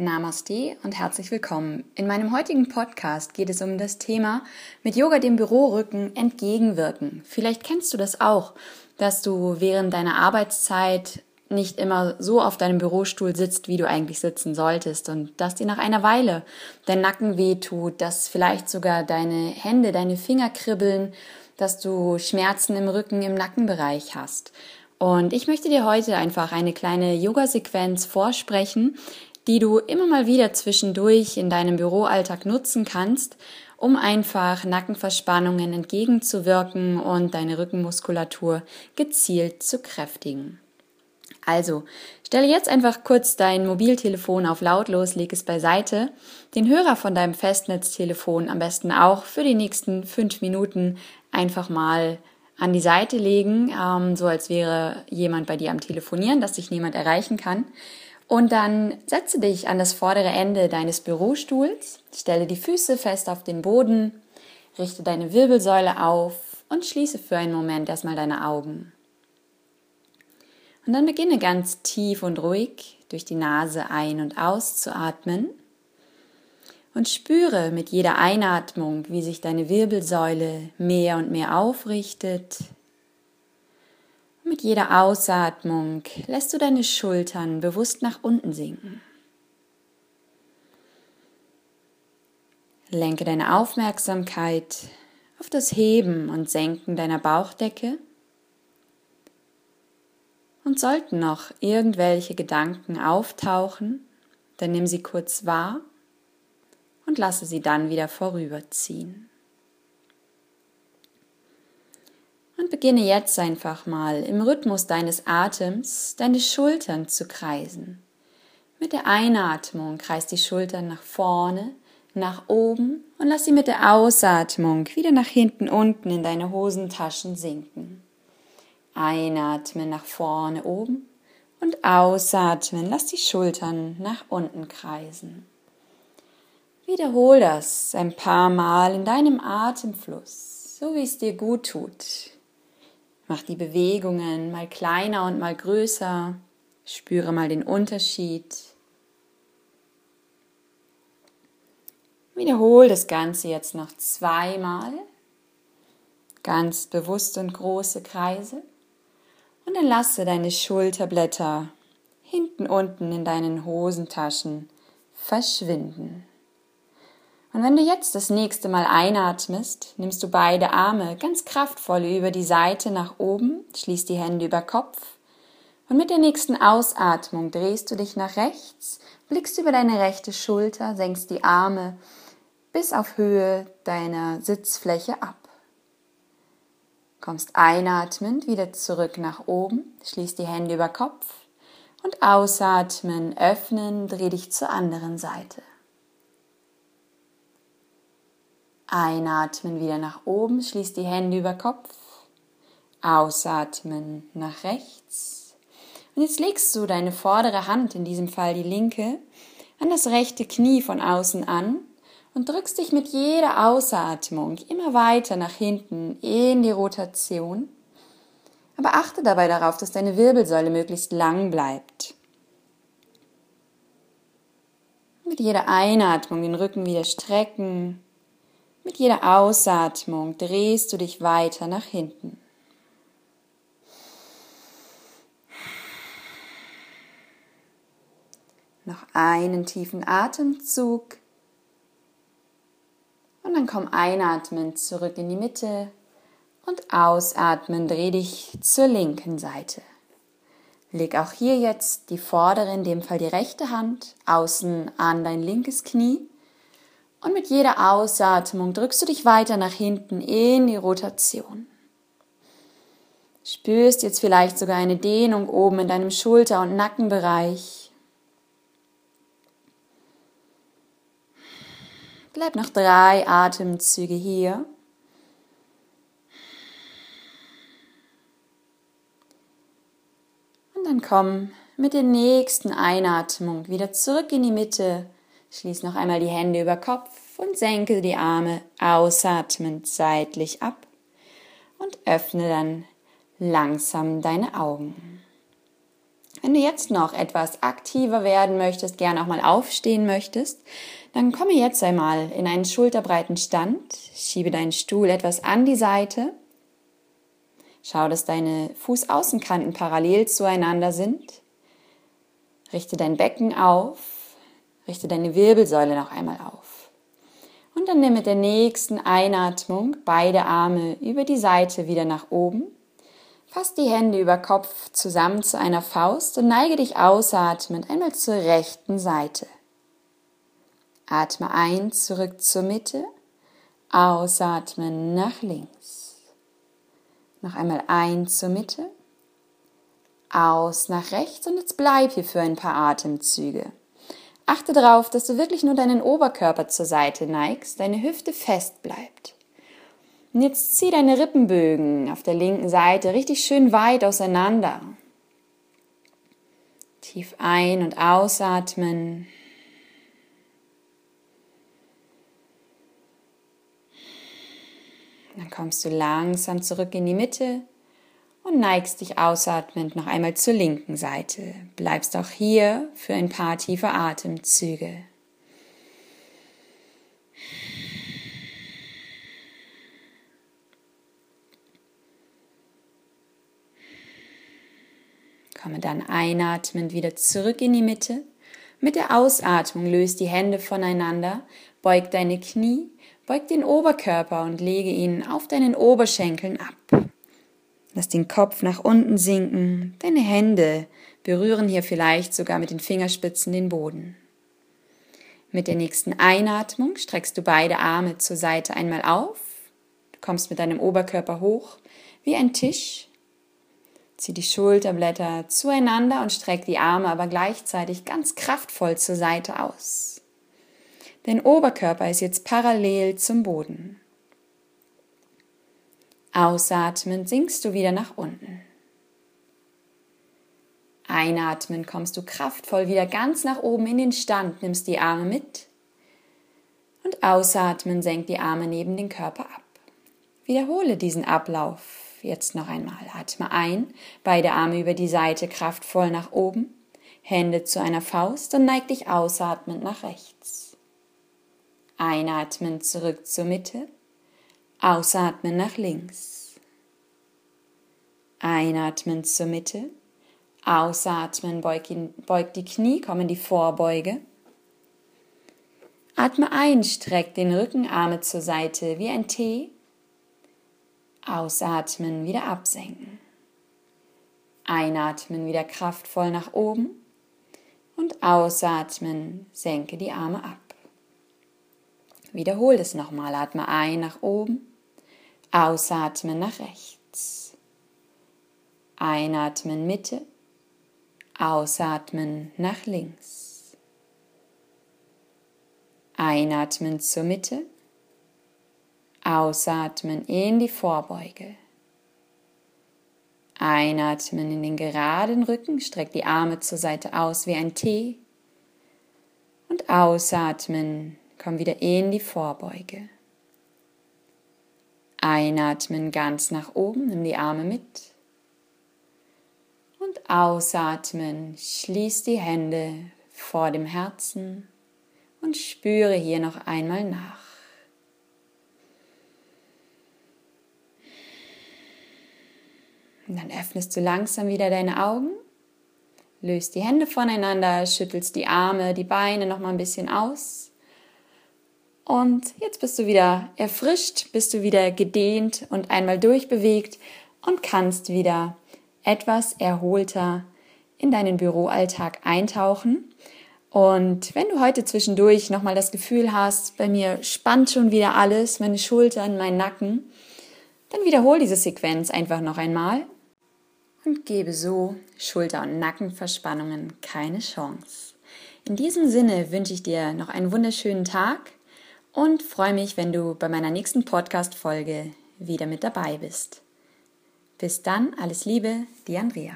Namaste und herzlich willkommen. In meinem heutigen Podcast geht es um das Thema mit Yoga dem Bürorücken entgegenwirken. Vielleicht kennst du das auch, dass du während deiner Arbeitszeit nicht immer so auf deinem Bürostuhl sitzt, wie du eigentlich sitzen solltest und dass dir nach einer Weile dein Nacken wehtut, dass vielleicht sogar deine Hände, deine Finger kribbeln, dass du Schmerzen im Rücken, im Nackenbereich hast. Und ich möchte dir heute einfach eine kleine Yoga-Sequenz vorsprechen, die du immer mal wieder zwischendurch in deinem Büroalltag nutzen kannst, um einfach Nackenverspannungen entgegenzuwirken und deine Rückenmuskulatur gezielt zu kräftigen. Also, stelle jetzt einfach kurz dein Mobiltelefon auf lautlos, leg es beiseite, den Hörer von deinem Festnetztelefon am besten auch für die nächsten fünf Minuten einfach mal an die Seite legen, ähm, so als wäre jemand bei dir am Telefonieren, dass dich niemand erreichen kann. Und dann setze dich an das vordere Ende deines Bürostuhls, stelle die Füße fest auf den Boden, richte deine Wirbelsäule auf und schließe für einen Moment erstmal deine Augen. Und dann beginne ganz tief und ruhig durch die Nase ein- und auszuatmen und spüre mit jeder Einatmung, wie sich deine Wirbelsäule mehr und mehr aufrichtet. Mit jeder Ausatmung lässt du deine Schultern bewusst nach unten sinken. Lenke deine Aufmerksamkeit auf das Heben und Senken deiner Bauchdecke und sollten noch irgendwelche Gedanken auftauchen, dann nimm sie kurz wahr und lasse sie dann wieder vorüberziehen. Und beginne jetzt einfach mal im Rhythmus deines Atems deine Schultern zu kreisen. Mit der Einatmung kreist die Schultern nach vorne, nach oben und lass sie mit der Ausatmung wieder nach hinten unten in deine Hosentaschen sinken. Einatmen nach vorne oben und ausatmen. Lass die Schultern nach unten kreisen. Wiederhol das ein paar Mal in deinem Atemfluss, so wie es dir gut tut. Mach die Bewegungen mal kleiner und mal größer. Spüre mal den Unterschied. Wiederhol das Ganze jetzt noch zweimal. Ganz bewusst und große Kreise. Und dann lasse deine Schulterblätter hinten unten in deinen Hosentaschen verschwinden. Und wenn du jetzt das nächste Mal einatmest, nimmst du beide Arme ganz kraftvoll über die Seite nach oben, schließt die Hände über Kopf und mit der nächsten Ausatmung drehst du dich nach rechts, blickst über deine rechte Schulter, senkst die Arme bis auf Höhe deiner Sitzfläche ab. Kommst einatmend wieder zurück nach oben, schließt die Hände über Kopf und ausatmen, öffnen, dreh dich zur anderen Seite. Einatmen wieder nach oben, schließt die Hände über Kopf. Ausatmen nach rechts. Und jetzt legst du deine vordere Hand, in diesem Fall die linke, an das rechte Knie von außen an und drückst dich mit jeder Ausatmung immer weiter nach hinten in die Rotation. Aber achte dabei darauf, dass deine Wirbelsäule möglichst lang bleibt. Mit jeder Einatmung den Rücken wieder strecken. Mit jeder Ausatmung drehst du dich weiter nach hinten. Noch einen tiefen Atemzug. Und dann komm einatmen zurück in die Mitte und ausatmen, dreh dich zur linken Seite. Leg auch hier jetzt die vordere, in dem Fall die rechte Hand, außen an dein linkes Knie. Und mit jeder Ausatmung drückst du dich weiter nach hinten in die Rotation. Spürst jetzt vielleicht sogar eine Dehnung oben in deinem Schulter- und Nackenbereich. Bleib noch drei Atemzüge hier. Und dann komm mit der nächsten Einatmung wieder zurück in die Mitte. Schließ noch einmal die Hände über Kopf und senke die Arme. Ausatmend seitlich ab. Und öffne dann langsam deine Augen. Wenn du jetzt noch etwas aktiver werden möchtest, gerne auch mal aufstehen möchtest, dann komme jetzt einmal in einen schulterbreiten Stand, schiebe deinen Stuhl etwas an die Seite, schau, dass deine Fußaußenkanten parallel zueinander sind, richte dein Becken auf, richte deine Wirbelsäule noch einmal auf. Und dann nimm mit der nächsten Einatmung beide Arme über die Seite wieder nach oben Fass die Hände über Kopf zusammen zu einer Faust und neige dich ausatmend einmal zur rechten Seite. Atme ein, zurück zur Mitte, ausatmen nach links. Noch einmal ein zur Mitte, aus nach rechts und jetzt bleib hier für ein paar Atemzüge. Achte darauf, dass du wirklich nur deinen Oberkörper zur Seite neigst, deine Hüfte fest bleibt. Und jetzt zieh deine Rippenbögen auf der linken Seite richtig schön weit auseinander. Tief ein- und ausatmen. Dann kommst du langsam zurück in die Mitte und neigst dich ausatmend noch einmal zur linken Seite. Bleibst auch hier für ein paar tiefe Atemzüge. Komme dann einatmend wieder zurück in die Mitte. Mit der Ausatmung löst die Hände voneinander, beug deine Knie, beug den Oberkörper und lege ihn auf deinen Oberschenkeln ab. Lass den Kopf nach unten sinken, deine Hände berühren hier vielleicht sogar mit den Fingerspitzen den Boden. Mit der nächsten Einatmung streckst du beide Arme zur Seite einmal auf, du kommst mit deinem Oberkörper hoch wie ein Tisch Zieh die Schulterblätter zueinander und streck die Arme aber gleichzeitig ganz kraftvoll zur Seite aus. Dein Oberkörper ist jetzt parallel zum Boden. Ausatmen sinkst du wieder nach unten. Einatmen kommst du kraftvoll wieder ganz nach oben in den Stand, nimmst die Arme mit und ausatmen senkt die Arme neben den Körper ab. Wiederhole diesen Ablauf Jetzt noch einmal. Atme ein, beide Arme über die Seite kraftvoll nach oben, Hände zu einer Faust und neig dich ausatmend nach rechts. Einatmen zurück zur Mitte, ausatmen nach links. Einatmen zur Mitte, ausatmen, beug, beug die Knie, komm in die Vorbeuge. Atme ein, streck den Rücken, Arme zur Seite wie ein T Ausatmen, wieder absenken. Einatmen, wieder kraftvoll nach oben. Und ausatmen, senke die Arme ab. Wiederhol es nochmal. Atme ein nach oben. Ausatmen nach rechts. Einatmen Mitte. Ausatmen nach links. Einatmen zur Mitte. Ausatmen in die Vorbeuge. Einatmen in den geraden Rücken, streck die Arme zur Seite aus wie ein T. Und ausatmen, komm wieder in die Vorbeuge. Einatmen ganz nach oben, nimm die Arme mit. Und ausatmen, schließ die Hände vor dem Herzen und spüre hier noch einmal nach. Und dann öffnest du langsam wieder deine Augen, löst die Hände voneinander, schüttelst die Arme, die Beine noch mal ein bisschen aus. Und jetzt bist du wieder erfrischt, bist du wieder gedehnt und einmal durchbewegt und kannst wieder etwas erholter in deinen Büroalltag eintauchen. Und wenn du heute zwischendurch nochmal das Gefühl hast, bei mir spannt schon wieder alles, meine Schultern, mein Nacken, dann wiederhol diese Sequenz einfach noch einmal und gebe so Schulter- und Nackenverspannungen keine Chance. In diesem Sinne wünsche ich dir noch einen wunderschönen Tag und freue mich, wenn du bei meiner nächsten Podcast-Folge wieder mit dabei bist. Bis dann, alles Liebe, die Andrea.